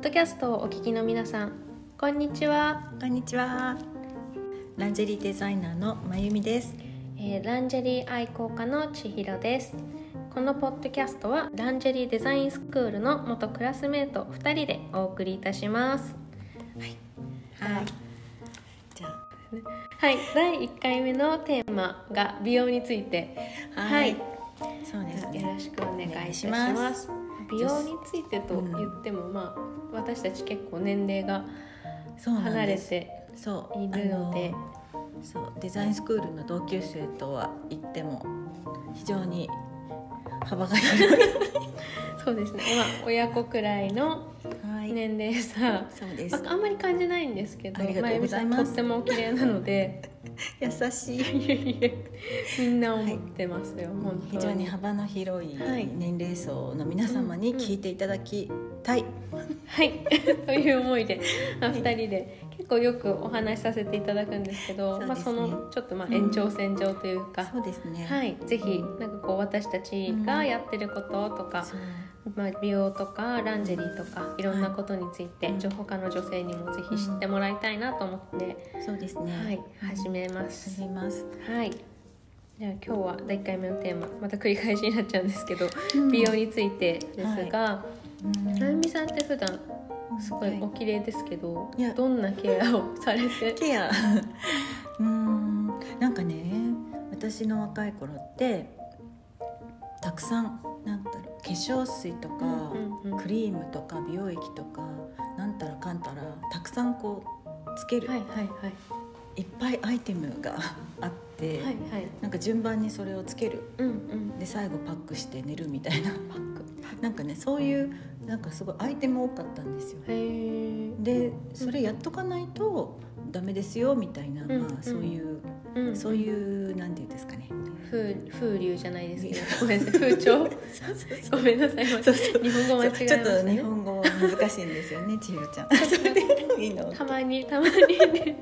ッドキャストをお聞きの皆さんこんにちは、こんにちは。ランジェリーデザイナーのまゆみです。えーランジェリー愛好家の千尋です。このポッドキャストはランジェリーデザインスクールの元クラスメート2人でお送りいたします。はい。じゃあ、はい。第1回目のテーマが美容について。はい。そうですよね。ろしくお願いします美容についてと言っても、まあ私たち結構年齢が離れ。てそういるのでそうデザインスクールの同級生とは言っても非常に幅が広い。そうですねまあ親子くらいのはい。年齢差、そうです。ま。ああんまり感じないんですけどありがとうございます。とってもお綺麗なので。優しい。みんな思ってますよ、本当非常に幅の広いはい。年齢層の皆様に聞いていただきたい。はい。という思いで、まあ、2人で結構よくお話しさせていただくんですけどそねまあ、そのちょっとまあ延長線上というか、そうですね。はい、ぜひなんかこう私たちがやってることとか、そう。まあ、美容とかランジェリーとかいろんなことについて、はい情報家の女性にもぜひ知ってもらいたいなと思って、そうですね。はい、始めます。始めます。はい。じゃあ今日は第1回目のテーマまた繰り返しになっちゃうんですけど、うん美容についてですが、うんなゆみさんって普段すごいお綺麗ですけど、いや。どんなケアをされて？ケア。うーんなんかね私の若い頃ってたくさんなんだろう化粧水とか、うんうんクリームとか美容液とかなんたらかんたらたくさんこうつける、はいはいはい。い、っぱいアイテムが あって、はいはい。なんか順番にそれをつける。うんうん。で最後パックして寝るみたいなパック。なんかねそういうなんかすごいアイテム多かったんですよ。でそれやっとかないとダメですよみたいな、うんまあ、そういう、うんそういうなんていうんですかね。風風流じゃないですけど。ごめんなさい。風潮？ごめんなさい。日本語間違えましちょっと日本語難しいんですよね千尋ちゃん。たまにたまにね。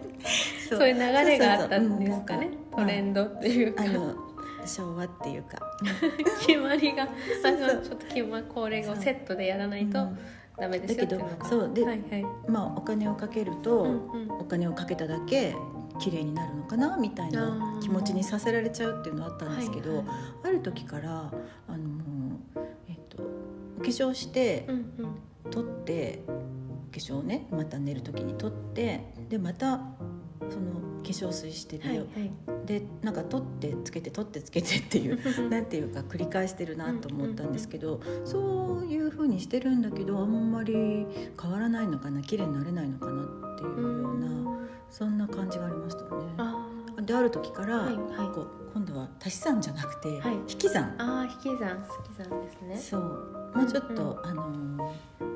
そそういう流れがあったんですかね。トレンドっていうか。あの昭和っていうか、決まりがまあそうちょっと決まこれをセットでやらないとうん。ダメですよっていうのが。だけどそう。ではいはい。まあお金をかけると、うんうん。お金をかけただけ綺麗になるのかなみたいな気持ちにさせられちゃうっていうのはあったんですけど、はいはい。ある時からあのえっと、お化粧して、うんうん。取ってお化粧をねまた寝る時に取ってでまたその化粧水してるよ、はいはいでなんか取ってつけて取ってつけてっていう なんていうか繰り返してるなと思ったんですけど、そういう風にしてるんだけどあんまり変わらないのかな綺麗になれないのかなっていうような、そんな感じがありましたね。あである時から、はいはい。こう今度は足し算じゃなくて、はい。引き算。ーあー引き算引き算ですね。そう。もうちょっと、あのー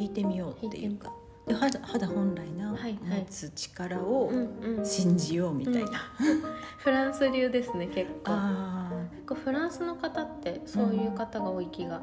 引いてみようっていうかで肌肌本来の持つ力をうんうん信じようみたいな、うん。フランス流ですね結構。あ結構フランスの方ってそういう方が多い気が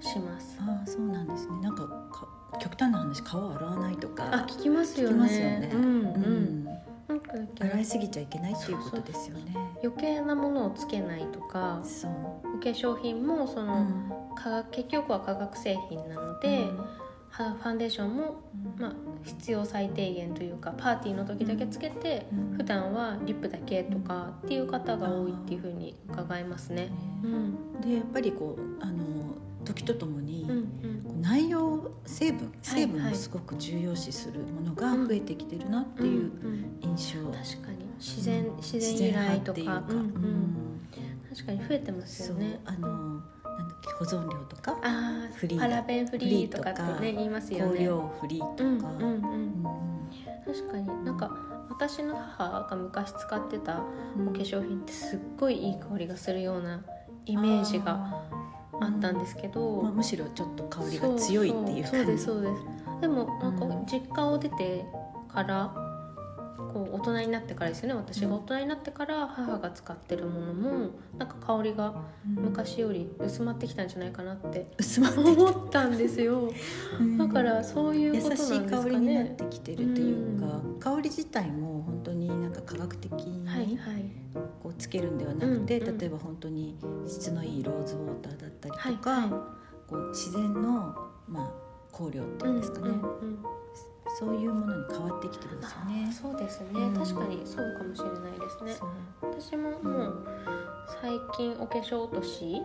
します。ー、あーそうなんですね。なんかか極端な話顔を洗わないとか。あ聞きますよね。聞きますよね。うんうん、洗いすぎちゃいけないっていうことですよね。余計なものをつけないとかそう、お化粧品もその、うん。化学結局は化学製品なので、はファンデーションも、うん。まあ、必要最低限というかパーティーの時だけつけて、うん。普段はリップだけとかっていう方が多いっていうふうに伺いますね。うん。でやっぱりこうあの時とともに、うんうん。内容成分成分はいをすごく重要視するものが増えてきてるなっていううんうん。印象、確かに。自然、うん。自然由来とかうんうん。確かに増えてますよね。あのなんだっけ保存料とか？あフリーあパラベンフリーとかってね言いますよ香ね。料フリーとか、うんうん。うんうん確かに。なんか私の母が昔使ってたうん。お化粧品ってすっごいいい香りがするようなイメージがあったんですけど、まあ、むしろちょっと香りが強いっていうそうですそうです。でもなんかうん実家を出てからこう大人になってからですよね。私が大人になってから母が使ってるものもなんか香りがうん。昔より薄まってきたんじゃないかなって薄まってき思ったんですよ。うん。だからそういう優ことなんしいですか香りになっねてきてるというか、香り自体も本当になんか科学的にはいはい。こうつけるんではなくて、うんうん。例えば本当に質のいいローズウォーターだったりとか、はいはい。こう自然の、まあ、香料っていうんですかね、うんうんうんそういうものに変わってきてるんですよあね。そうですね、うん。確かにそうかもしれないですね。私ももう最近お化粧落とし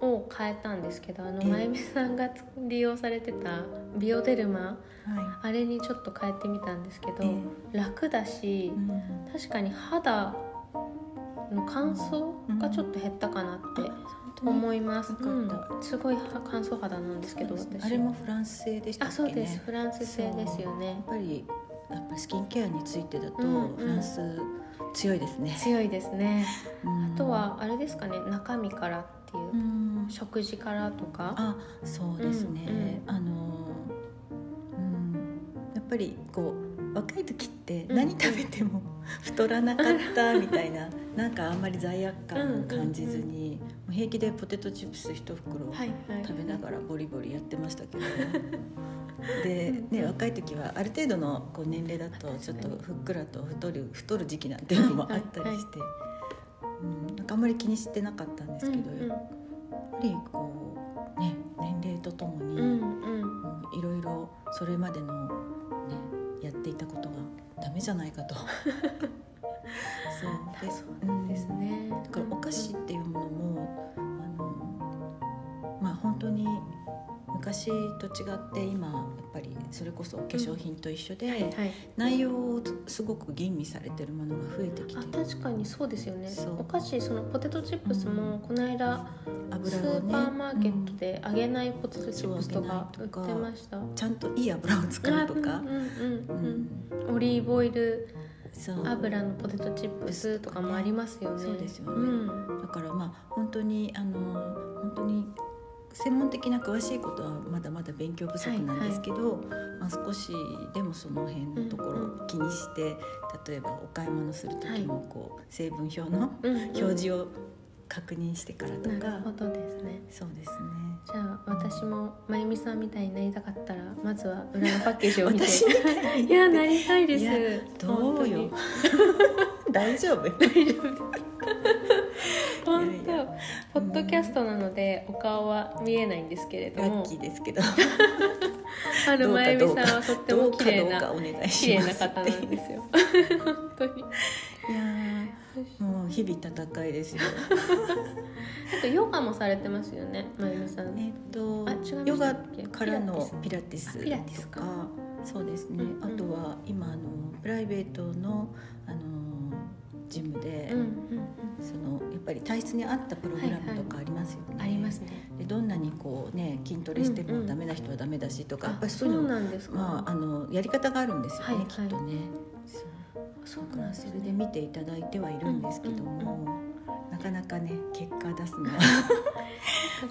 を変えたんですけどあのええ。まゆみさんが利用されてたビオデルマはあれにちょっと変えてみたんですけど、え楽だい、しうん。確かに肌の乾燥がちょっと減ったかなって本当に思います、うん。すごい乾燥肌なんですけどね。あれもフランス製でしたっけね。あそうです。フランス製ですよね。やっぱりやっぱりスキンケアについてだとうんうん。フランス強いですね。強いですね。うん。あとはあれですかね。中身からっていう。う、ん。食事からとか。あそうですね、あのうん。やっぱりこう若い時ってうん。何食べても太らなかったみたいな、なんかあんまり罪悪感を感じずに、平気でポテトチップス一袋食べながらボリボリやってましたけど。で、うん。ね、若い時はある程度のこう年齢だとちょっとふっくらと太る太る時期なんていうのもあったりして、うん、なんかあんまり気にしてなかったんですけど、うんやっぱりこうね年齢とともに、いろいろそれまでの、ね、やっていたことがダメじゃないかと。そう。でそうなんですね。だからお菓子っていうものもあのまあ本当に昔と違って今やっぱりそれこそ化粧品と一緒で、はいはい。内容をすごく吟味されてるものが増えてきあて。る確かにそうですよね。お菓子そのポテトチップスもこの間、ス油をね。ーパーマーケットで揚げないポテトチップスとか売ってました、ちゃんといい油を使うとか。うん、うんううん。うん。オリーブオイル油のポテトチップスとかもありますよね。そうですよね。うん。だからまあ本当にあの本当に専門的な詳しいことはまだまだ勉強不足なんですけど、まあ、少しでもその辺のところを気にして、例えばお買い物する時もこう、成分表のうんうん。表示を確認してからとか、なるほどですね。そうですね。じゃあ私もまゆみさんみたいになりたかったらまずは裏のパッケージを見て。私みたいやなりたいです。どうよ。大丈夫。本当。ポッドキャストなのでお顔は見えないんですけれども。ラッキーですけど。あのどうかまゆみさんはとっても綺麗な綺麗な方なんですよ。本当に。いやーもう日々戦いですよ。あとヨガもされてますよねまゆみさん。えっとヨガからのピラティス。あピラティスか。とか。そうですね、うんうん。あとは今あのプライベートのあのジムで、うんうんそのやっぱり体質に合ったプログラムとかありますよね。うんありますね。でどんなにこうね筋トレしてうんうんもダメな人はダメだしとか、やっぱりそういうのなんですか、まああのやり方があるんですよね、はいはい。きっとね。そうなんですね。れで見ていただいてはいるんですけども、うんなかなかね結果出すの。は、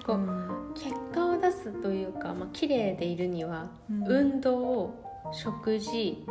こう結果を出すというか、まあ綺麗でいるには、うん。運動食事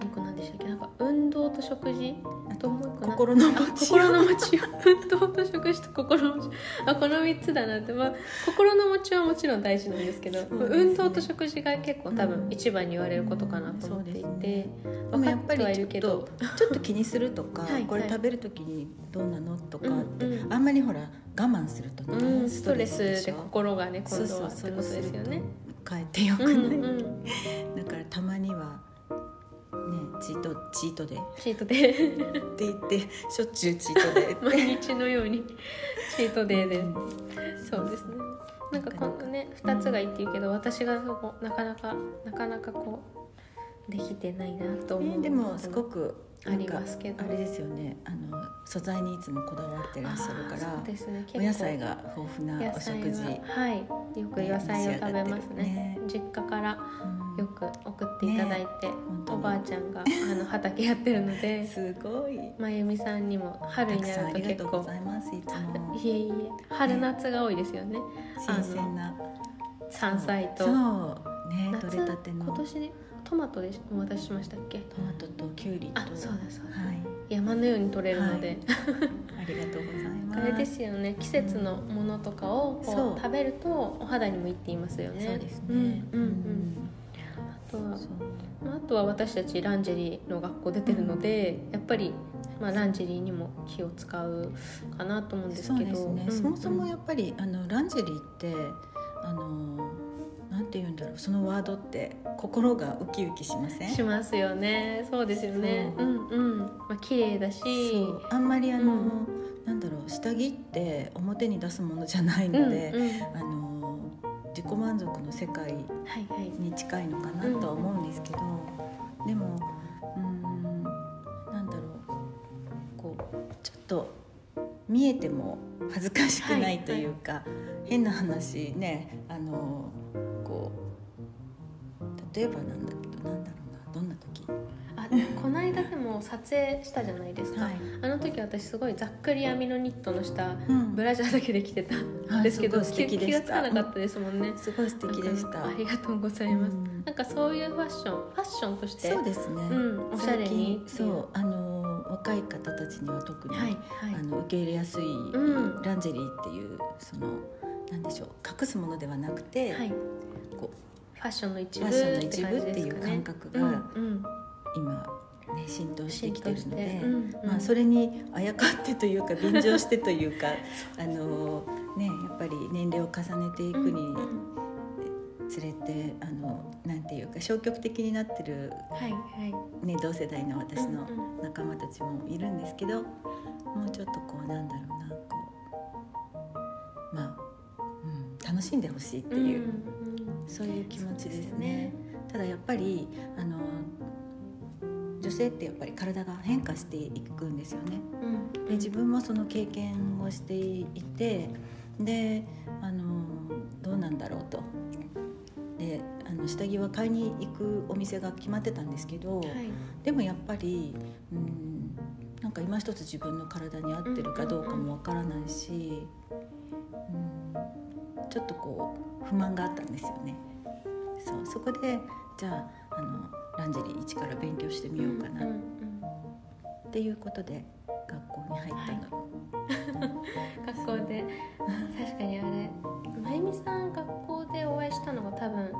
もう一個何でしたっけなんか運動と食事？あともう一個な心のあ持ち心の持ちよ運動と食事と心の持ちあこの3つだなって、まあ、心の持ちはもちろん大事なんですけどね。運動と食事が結構多分うん。一番に言われることかなと思っていそうですてね、で分かっもやっぱりてはいるけちょっとどちょっと気にするとかはいこれはい。食べる時にどうなのとかって、うんうん。あんまりほら我慢するとね、うん、ストレスで心がね今度そうはってことですよね。かえってよくうない、んうん、だからたまにはねチートチートデーっチートデーて言ってしょっちゅうチートデー 毎日のように。チートデーで。うんそうですね。なんかこのね2つがいいって言うけど私がそこなかなかなかなかこうできてないなと思う、ねでもすごくありますけど。あれですよね。あの素材にいつもこだわってらっしゃるからですね。お野菜が豊富なお食事、ははい。よく野菜を食べますね。ね。実家からうんよく送っていただいて、本当に。おばあちゃんがあの畑やってるので すごい。まゆみさんにも春になると結ありがとうご構ざいますいつも。いえいえ春夏が多いですよね。新鮮な。山菜と。そう。ね夏取れたての。ト今年トマトでお渡ししましたっけ？マトときゅうりと。あそうだそうだ。はい。山のように取れるので、ありがとうございます。あれですよね。季節のものとかをこそうう。食べるとお肌にもいいって言いますよね。そうですね。うんうんうん。あとは。そうまああとは私たちランジェリーの学校出てるので、やっぱり、まあ、ランジェリーにも気を使うかなと思うんですそうけどですね、うんそもそもやっぱりあのランジェリーってあのなんて言うんだろう。そのワードって心がウキウキしません？しますよね。そうですよね。そう。うんうん。まあ綺麗だし。そう。あんまりあの、うん。なんだろう。下着って表に出すものじゃないうんうん。ので、あの自己満足の世界はいはい。に近いのかなとは思うんですけど、でもうーんなんだろうこうちょっと見えても恥ずかしくないというか、変な話ねあのこう例えばなんだけどなんだろうこの間でも撮影したじゃないですか、はい。あの時私すごいざっくり編みのニットの下うん。ブラジャーだけで着てた。んですけど、はいすごい素敵で気した。気がつかなかったですもんね。すごい素敵でした。ありがとうございます、うん。なんかそういうファッションファッションとしてそうですね、うんおしゃれに。そうあの若い方たちには特に、はいはい。あの受け入れやすい、ん。ランジェリーっていうそのなんでしょう隠すものではなくて、はい。こファッションの一フ部ァッションの一部っていう感覚がうんうん今ね浸透してきてるので、うんうん。まあそれにあやかってというか便乗してというか あのねやっぱり年齢を重ねていくにうんうん。つれてあのなんていうか消極的になってるはいはい。ね同世代の私の仲間たちもいるんですけどもうちょっとこうなんだろうなこうまあ、うん、楽しんでほしいっていう、んんそういう気持ちですそうね。ただやっぱりあの女性ってやっぱり体が変化していくんですよね。うんで自分もその経験をしていてであのどうなんだろうと。であの下着は買いに行くお店が決まってたんですけど、はいでもやっぱりうんなんか今一つ自分の体に合ってるかどうかもわからないし、うん、ちょっとこう不満があったんですよね。そうそこでじゃああのランジェリー一から勉強してみようかな。っんんていうことで学校に入ったの。学校で。確かにあれ。まゆみさん学校でお会いしたのが多分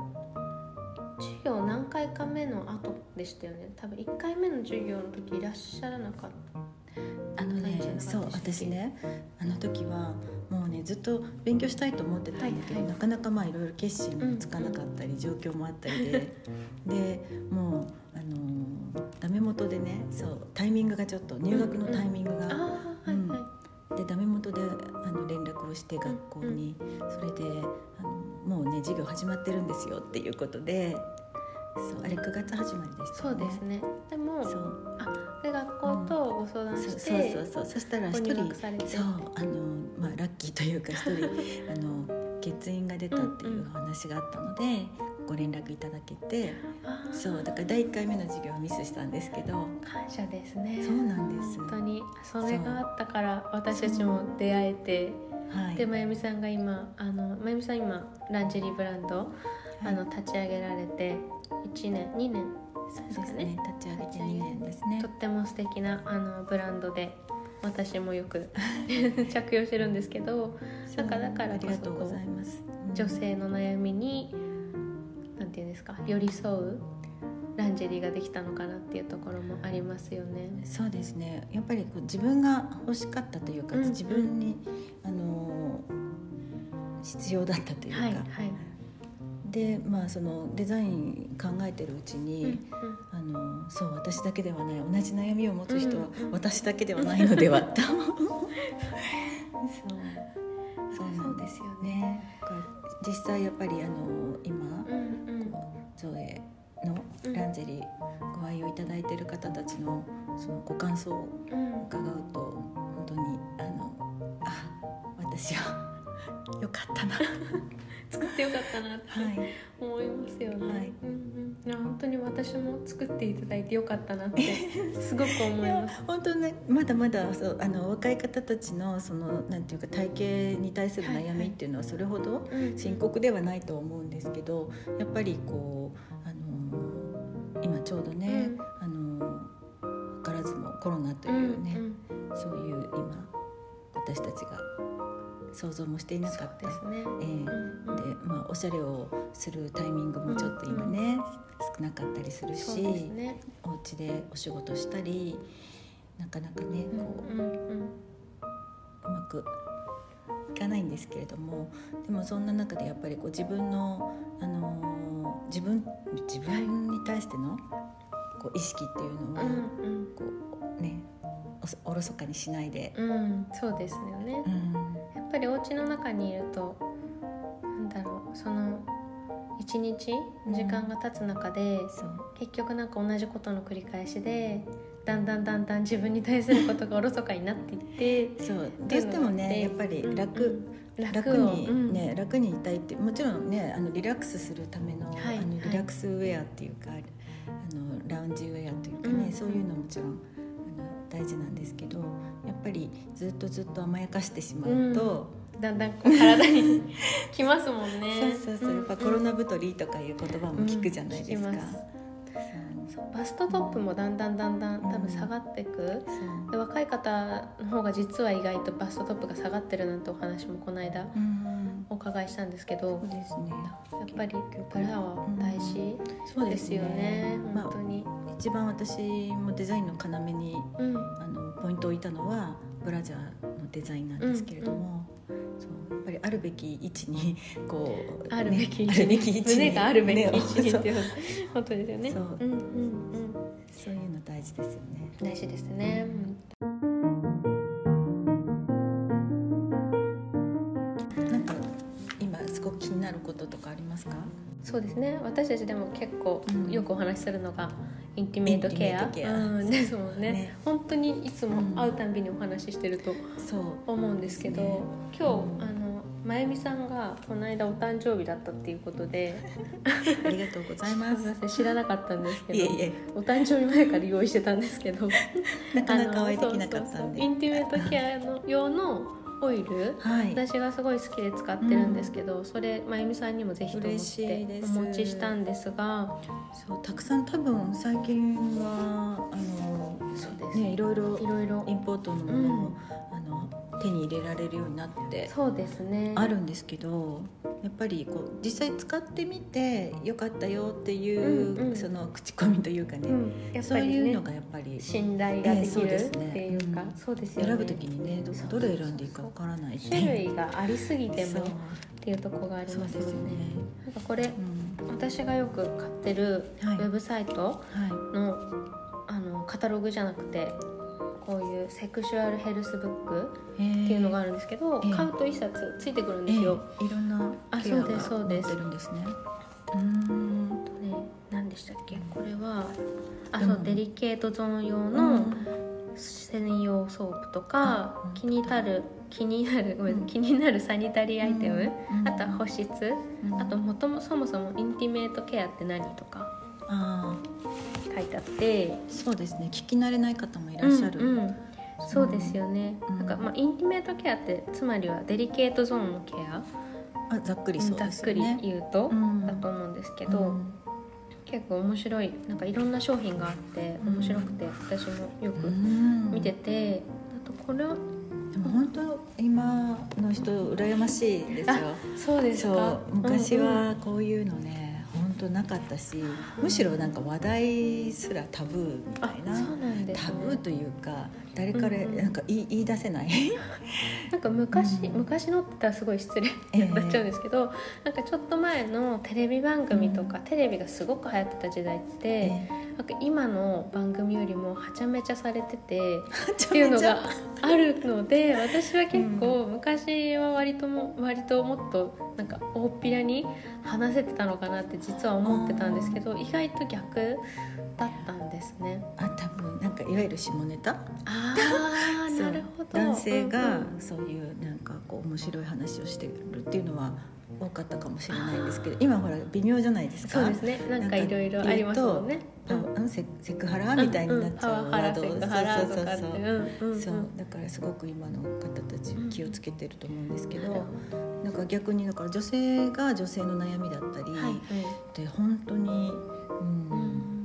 授業何回か目の後でしたよね。多分1回目の授業の時いらっしゃらなかっそう私ね。あの時はもうねずっと勉強したいと思ってたんだけど、はいはい。なかなかまあいろいろ決心もつかなかったり、状況もあったりででもうあのーダメ元でねそうタイミングがちょっと入学のタイミングが、ああはいはい、でダメ元であの連絡をして学校に、それであのもうね授業始まってるんですよっていうことでそう。あれ9月始まりでしたそう。ですね。でもそう。あで学校とご相談して、そうそうそう。そしたら一人そうあのまあラッキーというか一人 あの欠員が出たっていうお話があったので、ご連絡いただけてそうだから第1回目の授業はミスしたんですけど感謝ですね。そうなんです。本当に。それがあったから私たちも出会えて。はい。でまゆみさんが今あのまゆみさん今ランジェリーブランド、あの立ち上げられて1年2年ですね。立ち上げて2年。ですね。とっても素敵なあのブランドで私もよく 着用してるんですけどなんかだからこそありがとう女性の悩みになんていうんですか寄り添うランジェリーができたのかなっていうところもありますよね。そうですね。やっぱりこう自分が欲しかったというか、うんうん。自分にあの必要だったというか、はいはい。でまあそのデザイン考えてるうちに、うんあのそう私だけではない同じ悩みを持つ人はうんうん私だけではないのではと。そうそうなんですよね。実際やっぱりあの今、うんうん。ゾエのランジェリーご愛用いただいている方たちのそのご感想をうん。伺うと本当にあのあ私はよかったな 作ってよかったなってはい思いますよね。はいうんうん。本当に私も作っていただいてよかったなって すごく思います。本当ねまだまだそうあの若い方たちのそのなんていうか体型に対する悩みっていうのはそれほどうん深刻ではないと思うんですけどやっぱりこうあの今ちょうどね、うんあの図らずもコロナというね、んんそういう今私たちが想像もしていなかった。ですね。えでまあ、おしゃれをするタイミングもちょっと今ね、少なかったりするし、ね。お家でお仕事したりなかなかねこう,、うんうんうん。うまくいかないんですけれどもでもそんな中でやっぱりこう自分の、あのー自分自分に対してのこう意識っていうのを、うんこうねおろそかにしないで、うんうん。そうですよね。うんぱりお家の中にいるとなんだろうその一日時間が経つ中で、そう結局なんか同じことの繰り返しでだんだんだんだん自分に対することがおろそかになっていってそう。どうしてもねやっぱり楽、うんうん。楽をにね、楽にいたいってもちろんねあのリラックスするための,、はい。あのはいリラックスウェアっていうか、あのラウンジウェアというかね、うん。そういうのもちろん大事なんですけどやっぱりずっとずっと甘やかしてしまうと、うん。だんだんこう体にきますもんね。そうそうそう。やっぱコロナ太りとかいう言葉も聞くじゃないですか。う。んバストトップもだんだんだんだん多分下がっていく、で若い方の方が実は意外とバストトップが下がってるなんてお話もこの間うんお伺いしたんですけどそうですね。やっぱりブラは大事そうですよね、まあ本当に、一番私もデザインの要にうん。あのポイントを置いたのはブラジャーのデザインなんですけれども、そうやっぱりあるべき位置に こうあるべき位ね置に。あるべき位置に胸があるべき位置にねっていうことですよね。そう。うんうんうん。そういうの大事ですよね。大事ですね、なんそうですね。私たちでも結構うん。よくお話しするのが intimate care イトケア。うん、ですもんねね本当にいつも会うたんびにお話ししてると思うんですけど、ね。今日、うんあのまゆみさんがこの間お誕生日だったっていうことで ありがとうございます。知らなかったんですけどお誕生日前から用意してたんですけど。なかなかお会いできなかったんで。インティメートケアの用のオイル？はい。私がすごい好きで使ってるんですけど、それまゆみさんにもぜひと思ってお持ちしたんですが。そうたくさん多分最近はあのそうです。ねいろいろいろいろインポートのものも、あの手に入れられるようになってそうですね。あるんですけどやっぱりこう実際使ってみてよかったよっていう、うんうん。その口コミというかね、うん、やっそういうのがやっぱり信頼ができるっですね。ていうか、うん。そうですよね。選ぶ時にねどれ選んでいいかわからないって種類がありすぎてもっていうところがありますよね。よね、なんかこれうん。私がよく買ってるウはい。ェブサイトはい。の,、あのカタログじゃなくてこういうセクシュアルヘルスブックえー。っていうのがあるんですけど、ええ。買うと一冊ついてくるんえですよ。えいろんなあケアが載ってるんですね。うん。とね何でしたっけ？これはあそうデリケートゾーン用うのん。専用ソープとかあ気になる気になるごめんうん。気になるサニタリーアイテム、うん。あとは保湿、うん。あともともそもそも intimate care って何とか。あ書いてあって。あそうですね。聞き慣れない方もいらっしゃる、うんうん。そうですよね、うん。なんかまあインティメートケアってつまりはデリケートゾーンのケア、あざっくりそうざっくり言うと、うん。だと思うんですけど、うん。結構面白いなんかいろんな商品があってうん。面白くて、私もよくうん。見てて、あとこれはでも本当今の人羨ましいですよ。そうです昔はこういうのね本当なかったしむしろなんか話題すらタブーみたあいなね、タブーというか誰からなんか言い言い出せない。なんか昔、うん。昔のって言ったらすごい失礼ええ。になっちゃうんですけど、なんかちょっと前のテレビ番組とか、テレビがすごく流行ってた時代って、えなんか今の番組よりもはちゃめちゃされててえっていうのがあるので私は結構昔は割とも割ともっとなんか大っぴらに話せてたのかなって実は思ってたんですけど意外と逆だったんですね。あ多分なんかいわゆる下ネタ？あ なるほど。男性がそういうなんかこう面白い話をしてるっていうのは多かったかもしれないんですけど今ほら微妙じゃないですか？そうですね。なんかいろいろありますもんセセクハラみたいになっちゃうそうそうそうう。んうそうだからすごく今の方たち気をつけてると思うんですけど、なんか逆にだから女性が女性の悩みだったり、どはいはい。で本当に、うん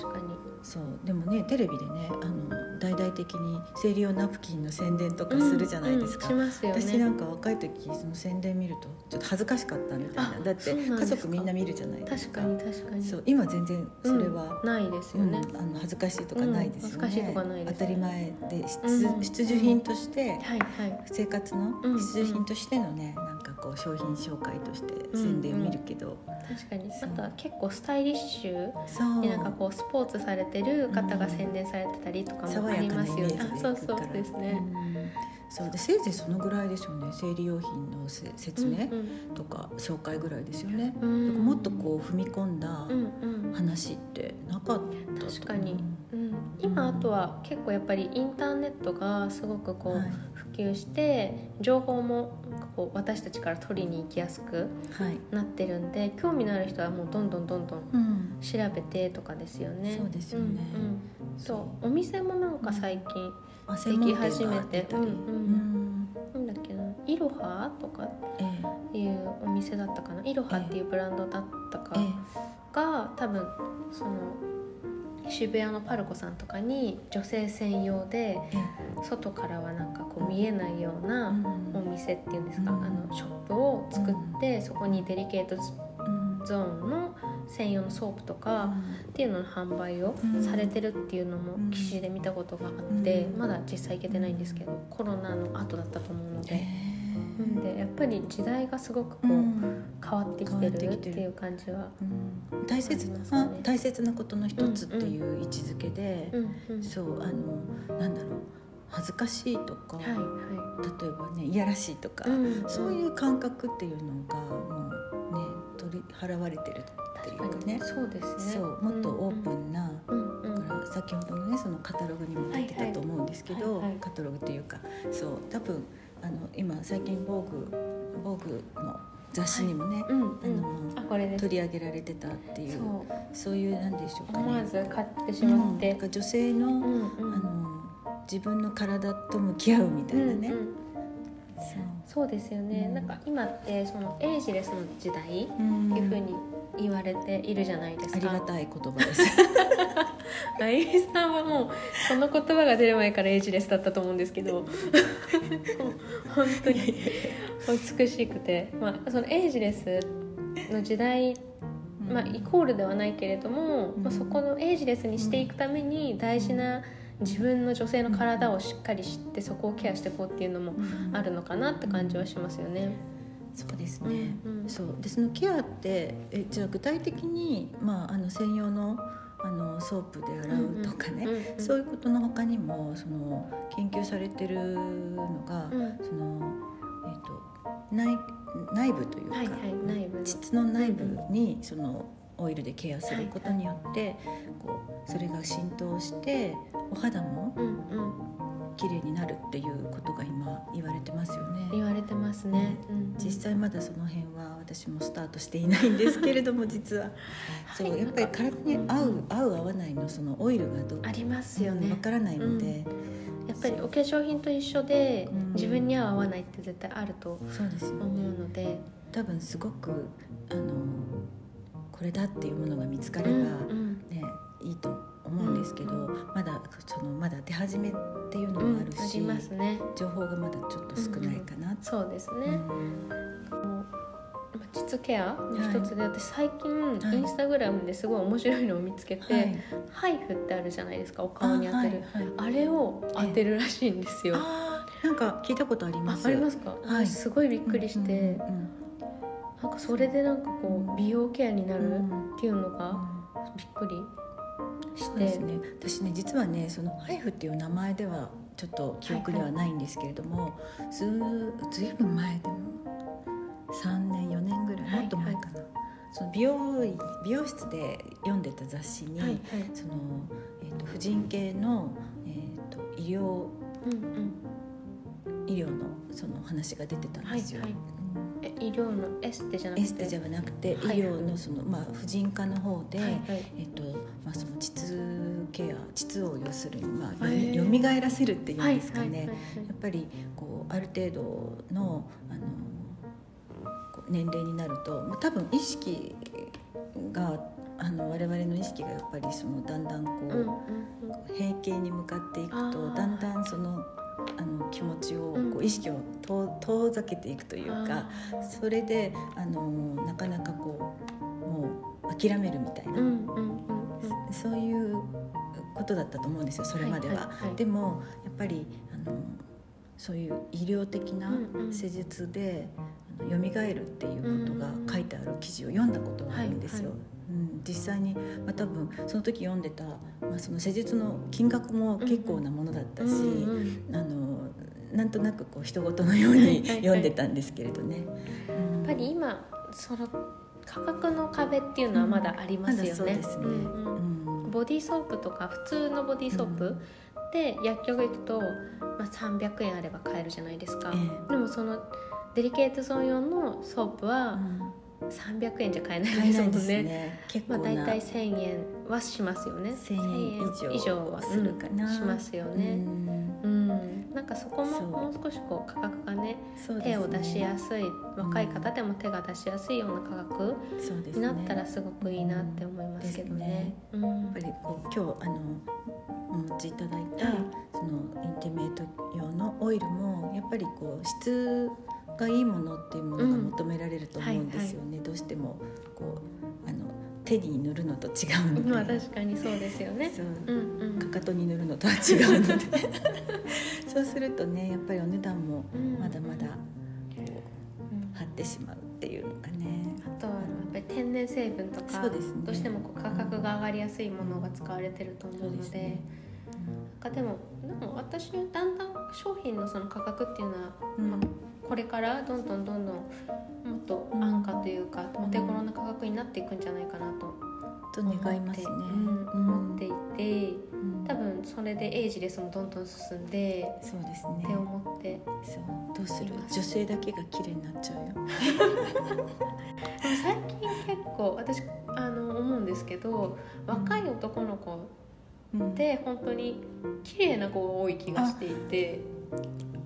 確かに。そうでもねテレビでねあの大々的に生理用ナプキンの宣伝とかするじゃないですか、うんうんしますよね。私なんか若い時その宣伝見るとちょっと恥ずかしかったみたいな。あだって家族みんな見るじゃないですか。確かに確かに。そう今全然それは、うんないですうんよね、あの恥ずかしいとかないですよね、当たり前で必,、うん。必需品として、はいはい。生活のうん。必需品としてのね、なんかこう商品紹介として宣伝見るけど、確かに。あとは結構スタイリッシュになんかこうスポーツされてる方が宣伝されてたりとかもありますよね。そうそうですね。うんそうでせいぜいそのぐらいですよね。生理用品のせ説明うんとか紹介ぐらいですよね、うん。だからもっとこう踏み込んだうんうん。話ってなかったと確かに、うん、今あとは結構やっぱりインターネットがすごくこう、はい。普及して情報もこう私たちから取りに行きやすくはい、なってるんで興味のある人はもうどんどんどんどんうん、調べてとかですよね。そうですよね。うんうん。とお店もなんか最近あでき始めてう。んうん。なんだっけな。イロハとかええ。いうお店だったかな。イロハっていうブランドだったか。えが多分その渋谷のパルコさんとかに女性専用でええ。外からはなんかこう見えないようなおうん店っていうんですか、うんあのショップを作って、そこにデリケートうん。ゾーンの専用のソープとかっていうのの販売をうん。されてるっていうのもうん。記事で見たことがあって、うん。まだ実際行けてないんですけどコロナの後だったと思うので、でやっぱり時代がすごくこう、うん。変わってきてるっていう感じは。うん大切な、ね。大切なことの一つっていう位置づけで、うんうん。そうあのなんだろう。恥ずかしいとか、はいは例えばねいやらしいとか、い、うん。そういう感覚っていうのがもうね取り払われてるっていうかねそうですね。そうもっとオープンな、うんうん。だから先ほどのねそのカタログにも出てたと思うんですけど、はいはい。はいはい。カタログっていうかそう多分あの今最近「防具防具の雑誌にもね、うんうん。あのあ取り上げられてたっていうそう。いうなんでしょうかね。思わず買ってしまって。うん女性の,、うんうん。あの自分の体と向き合うみたいなね。うんうん。そうですよね、うん。なんか今ってそのエイジレスの時代そううん。っていうふうに言われているじゃないですか。ありがたい言葉です。あゆみさんはもうその言葉が出る前からエイジレスだったと思うんですけど。本当に美しくて、まあ、そのエイジレスの時代、まあ、イコールではないけれども、うん。まあ、そこのエイジレスにしていくために大事な自分の女性の体をしっかり知ってそこをケアしていこうっていうのもうん。あるのかなって感じはしますよね。そうですうんね。うん。そう。でそのケアってえじゃあ具体的にまああの専用のあのソープで洗うとかね、うんうんそういうことの他にもその研究されてるのが、うん。そのえっ、と内内部というか、はいはい内部の。膣の内部にそのオイルでケアすることによって、こうそれが浸透してお肌もうんうん綺麗になるっていうことが今言われてますよね。言われてますね。うん。実際まだその辺は私もスタートしていないんですけれども 実は。そうはいやっぱり体に合う合う合わないのそのオイルがどありますよね。わ。からないので、やっぱりお化粧品と一緒で、うん。自分に合う合わないって絶対あると思うね。ので、多分すごくあのこれだっていうものが見つかれば、うんうん。ねいいと思うんですけど、まだそのまだ出始めっていうのうんもあるし、ありますね。情報がまだちょっと少ないかなって、そうですね。膣ケアの一つで、私最近、はい。インスタグラムですごい面白いのを見つけて、はい。ハイフってあるじゃないですかお顔に当てる。あ,、はいはい。あれを当てるらしいんですよ。あーなんか聞いたことありあます？ありますか、はい。すごいびっくりして、うんうんなんかそれでなんかこう美容ケアになるうんっていうのがうん。びっくりして、そうですね。私ね実はねそのハイフっていう名前ではちょっと記憶にはないんですけれども、ずずいぶん前でも3年4年ぐらいはいもっと前かな、その美容院美容室で読んでた雑誌に、はいはい。その、えー、と婦人系の、えー、と医療うんうん。医療のその話が出てたんですよ。はいはい。うんえ医療のエステじゃなくて？エステじゃなくて、はい。医療のその、まあ、婦人科の方で、はいはい。えっとケア膣を要するに、まあ、よみがえらせるっていうんですかね、やっぱりこうある程度のあの年齢になるとまあ多分意識があの我々の意識がやっぱりそのだんだんこう、うんうんうん。閉経に向かっていくとだんだんそのあの気持ちをうん。こう意識を遠遠ざけていくというかあそれであのなかなかこうもう諦めるみたいな、ことだったと思うんですよそれまでは。でもやっぱりあのそういう医療的なうんうん施術で、あの蘇るっていうことが書いてある記事を読んだことがあるんですよ。はいはうん、実際に、まあ、多分その時読んでた、まあ、その施術の金額も結構なものだったし、うんうんあのなんとなくこう人事のようはいに読んでたんですけれどね。やっぱり今その価格の壁っていうのはまだありますよね。まだそうですね。うんうんうんボディーソープとか普通のボディーソープで薬局行くと、まあ、300円あれば買えるじゃないですか、えでもそのデリケートゾーン用のソープえはうん。300円じゃ買えないですもんね。ね。結まあ。大体1000円はしますよね。1000円1000以上はするかな。うん。しますよねなんかそこももう少しこう価格がねね。手を出しやすい若い方でも手が出しやすいような価格になったらすごくいいなって思いますけどね。うん。やっぱりこう今日あのお持ちいただいた、はい。その intimate 用のオイルもやっぱりこう質がいいものっていうものが求められると思うんですよね、どうしてもこう手に塗るのと違うので、まあ確かにそうですよね。そう。うんうん。かかとに塗るのとは違うので。そうするとねやっぱりお値段もうん。まだまだこううん。張ってしまうっていうのがね。あとはやっぱり天然成分とか、そうですね。どうしてもこう価格が上がりやすいものが使われてると思うので。そうでかでもでも私だんだん商品のその価格っていうのは、うん。まあ、これからどんどんどんどんもっと安価というか、お手頃な価格になっていくんじゃないかなとと願いますね。うん思っていてうん。多分それでエイジレスもどんどん進んでそうですね。って。思って。そうどうする？女性だけが綺麗になっちゃうよ。最近結構私あの思うんですけど若い男の子うん。で本当に綺麗な子が多い気がしていて、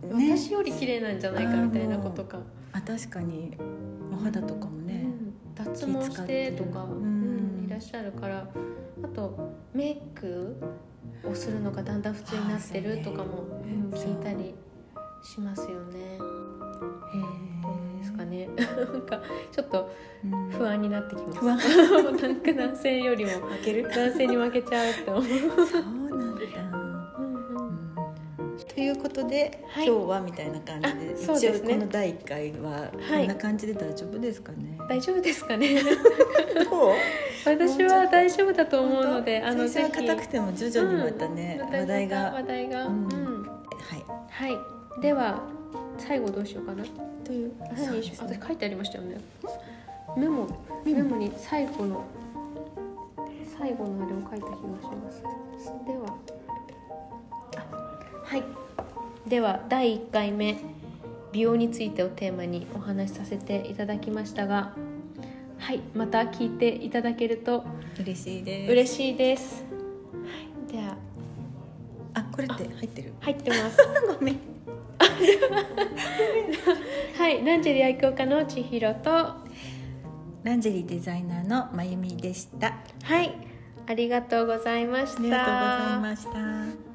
ね。私より綺麗なんじゃないかみたいなことか、あ確かに。お肌とかもね。うん。脱毛してとか、うん。うんいらっしゃるから。あとメイクをするのがだんだん普通になってるとかも、聞いたりしますよね。へどうですかね。なんかちょっとうん。不安になってきます。不安。なんか男性よりも 負ける。男性に負けちゃうって思う。そうなんだ。ということで、はい今日はみたいな感じであそう一応ですねこの第一回ははいこんな感じで大丈夫ですかね。大丈夫ですかね。私は大丈夫だと思うので、あの最初は硬くても徐々にまたね、うん話題が、話題が、ううんん、はいはい。では最後どうしようかな？という何にしよう？ね私書いてありましたよね。メモメモに最後の最後のあれを書いた気がします。では、あはい。では第1回目美容についてをテーマにお話しさせていただきましたが、はい。また聞いていただけると嬉しいです。嬉しいです。はい。ではあこれって入ってる？入ってます。ごめん。はい。ランジェリー愛好家の千尋と。ランジェリーデザイナーのまゆみでした。あはい、ありがとうございました。りがとうございました。